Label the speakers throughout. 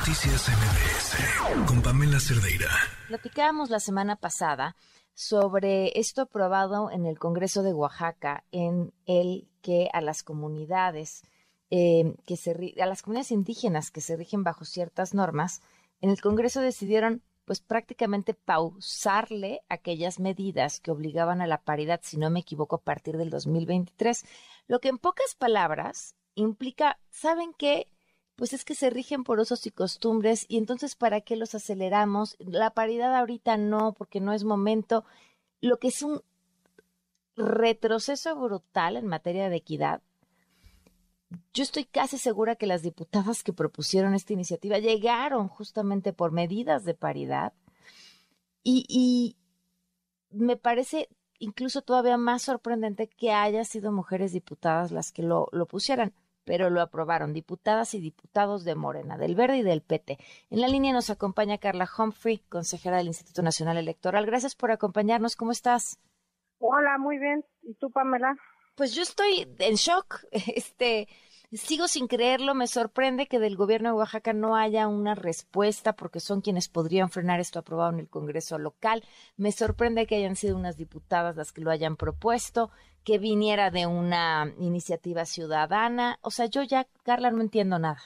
Speaker 1: Noticias MBS con Pamela Cerdeira.
Speaker 2: Platicábamos la semana pasada sobre esto aprobado en el Congreso de Oaxaca, en el que a las comunidades eh, que se a las comunidades indígenas que se rigen bajo ciertas normas, en el Congreso decidieron pues prácticamente pausarle aquellas medidas que obligaban a la paridad, si no me equivoco, a partir del 2023. Lo que en pocas palabras implica, ¿saben qué? Pues es que se rigen por usos y costumbres y entonces ¿para qué los aceleramos? La paridad ahorita no, porque no es momento. Lo que es un retroceso brutal en materia de equidad, yo estoy casi segura que las diputadas que propusieron esta iniciativa llegaron justamente por medidas de paridad y, me parece incluso todavía más sorprendente que haya sido mujeres diputadas las que lo pusieran, pero lo aprobaron diputadas y diputados de Morena, del Verde y del PT. En la línea nos acompaña Carla Humphrey, consejera del Instituto Nacional Electoral. Gracias por acompañarnos. ¿Cómo estás?
Speaker 3: Hola, muy bien. ¿Y tú, Pamela?
Speaker 2: Pues yo estoy en shock, este, sigo sin creerlo, me sorprende que del gobierno de Oaxaca no haya una respuesta porque son quienes podrían frenar esto aprobado en el Congreso local. Me sorprende que hayan sido unas diputadas las que lo hayan propuesto, que viniera de una iniciativa ciudadana. O sea, yo ya, Carla, no entiendo nada.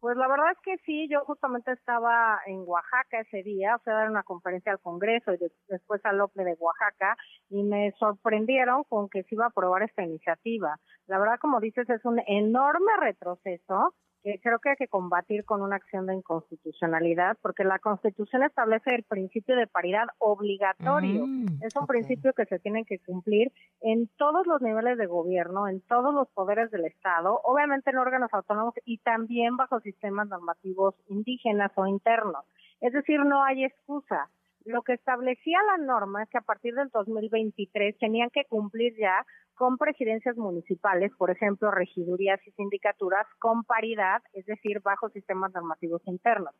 Speaker 3: Pues la verdad es que sí, yo justamente estaba en Oaxaca ese día, o sea, dar una conferencia al Congreso y después al OPLE de Oaxaca y me sorprendieron con que se iba a aprobar esta iniciativa. La verdad, como dices, es un enorme retroceso que creo que hay que combatir con una acción de inconstitucionalidad, porque la Constitución establece el principio de paridad obligatorio. Mm, es un principio que se tiene que cumplir en todos los niveles de gobierno, en todos los poderes del Estado, obviamente en órganos autónomos y también bajo sistemas normativos indígenas o internos. Es decir, no hay excusa. Lo que establecía la norma es que a partir del 2023 tenían que cumplir ya con presidencias municipales, por ejemplo, regidurías y sindicaturas con paridad, es decir, bajo sistemas normativos internos.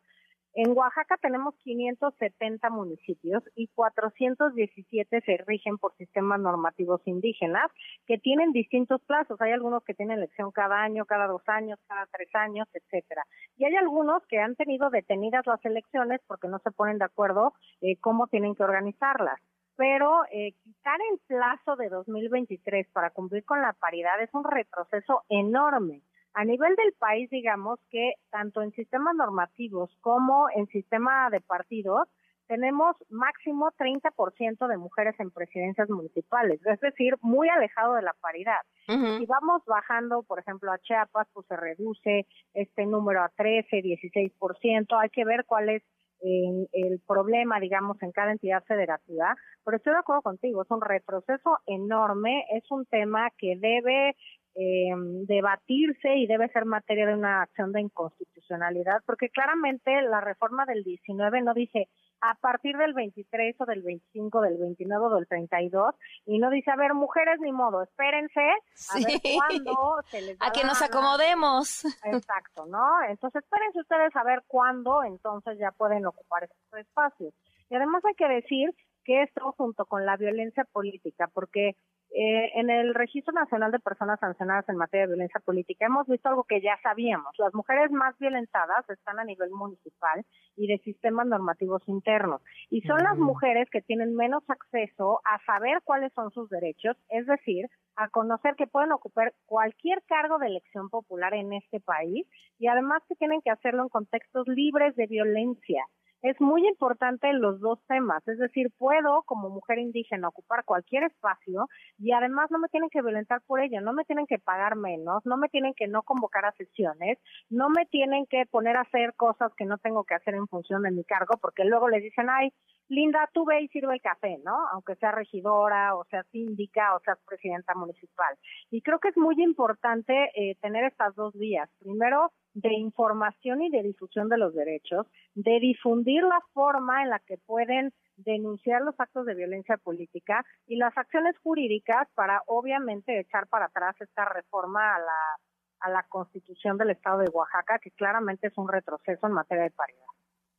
Speaker 3: En Oaxaca tenemos 570 municipios y 417 se rigen por sistemas normativos indígenas que tienen distintos plazos. Hay algunos que tienen elección cada año, cada dos años, cada tres años, etcétera. Y hay algunos que han tenido detenidas las elecciones porque no se ponen de acuerdo eh, cómo tienen que organizarlas pero eh, quitar el plazo de 2023 para cumplir con la paridad es un retroceso enorme. A nivel del país, digamos que tanto en sistemas normativos como en sistema de partidos, tenemos máximo 30% de mujeres en presidencias municipales, es decir, muy alejado de la paridad. Si vamos bajando, por ejemplo, a Chiapas, pues se reduce este número a 13, 16%, hay que ver cuál es en el problema, digamos, en cada entidad federativa, pero estoy de acuerdo contigo, es un retroceso enorme, es un tema que debe eh, debatirse y debe ser materia de una acción de inconstitucionalidad, porque claramente la reforma del 19 no dice a partir del 23 o del 25, del 29 o del 32, y no dice, a ver, mujeres ni modo, espérense a ver cuándo se les
Speaker 2: A que nos acomodemos.
Speaker 3: Exacto, ¿no? Entonces, espérense ustedes a ver cuándo entonces ya pueden ocupar estos espacios. Y además hay que decir que esto junto con la violencia política, porque eh, en el Registro Nacional de Personas Sancionadas en materia de violencia política hemos visto algo que ya sabíamos. Las mujeres más violentadas están a nivel municipal y de sistemas normativos internos. Y son las mujeres que tienen menos acceso a saber cuáles son sus derechos, es decir, a conocer que pueden ocupar cualquier cargo de elección popular en este país y además que tienen que hacerlo en contextos libres de violencia es muy importante los dos temas, es decir, puedo como mujer indígena ocupar cualquier espacio y además no me tienen que violentar por ello, no me tienen que pagar menos, no me tienen que no convocar a sesiones, no me tienen que poner a hacer cosas que no tengo que hacer en función de mi cargo, porque luego les dicen, ay, Linda, tú ve y sirve el café, ¿no? Aunque sea regidora, o sea síndica, o sea presidenta municipal. Y creo que es muy importante eh, tener estas dos vías. Primero, de información y de difusión de los derechos, de difundir la forma en la que pueden denunciar los actos de violencia política y las acciones jurídicas para obviamente echar para atrás esta reforma a la, a la constitución del estado de Oaxaca, que claramente es un retroceso en materia de paridad.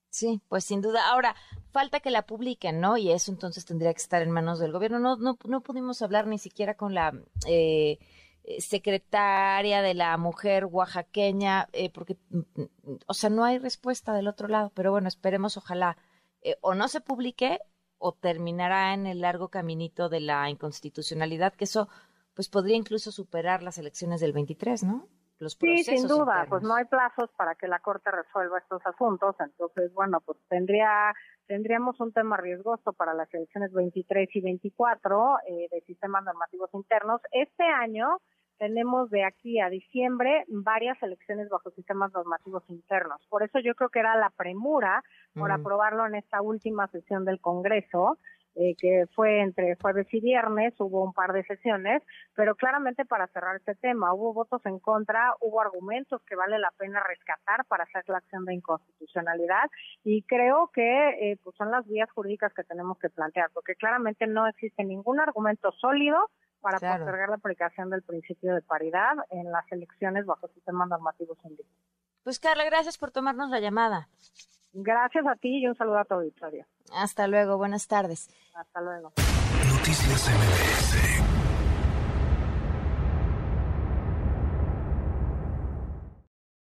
Speaker 2: Sí, pues sin duda. Ahora, falta que la publiquen, ¿no? Y eso entonces tendría que estar en manos del gobierno. No, no, no pudimos hablar ni siquiera con la eh, secretaria de la mujer oaxaqueña, eh, porque o sea, no hay respuesta del otro lado, pero bueno, esperemos, ojalá, eh, o no se publique o terminará en el largo caminito de la inconstitucionalidad, que eso pues podría incluso superar las elecciones del 23, ¿no?
Speaker 3: Los sí, sin duda, pues no hay plazos para que la Corte resuelva estos asuntos, entonces, bueno, pues tendría tendríamos un tema riesgoso para las elecciones 23 y 24 eh, de sistemas normativos internos. Este año tenemos de aquí a diciembre varias elecciones bajo sistemas normativos internos. Por eso yo creo que era la premura por aprobarlo en esta última sesión del Congreso. Eh, que fue entre jueves y viernes, hubo un par de sesiones, pero claramente para cerrar este tema, hubo votos en contra, hubo argumentos que vale la pena rescatar para hacer la acción de inconstitucionalidad y creo que eh, pues son las vías jurídicas que tenemos que plantear, porque claramente no existe ningún argumento sólido para postergar la aplicación del principio de paridad en las elecciones bajo sistemas normativos indígenas.
Speaker 2: Pues Carla, gracias por tomarnos la llamada.
Speaker 3: Gracias a ti y un saludo a tu auditorio.
Speaker 2: Hasta luego, buenas tardes.
Speaker 3: Hasta luego.
Speaker 1: Noticias MBS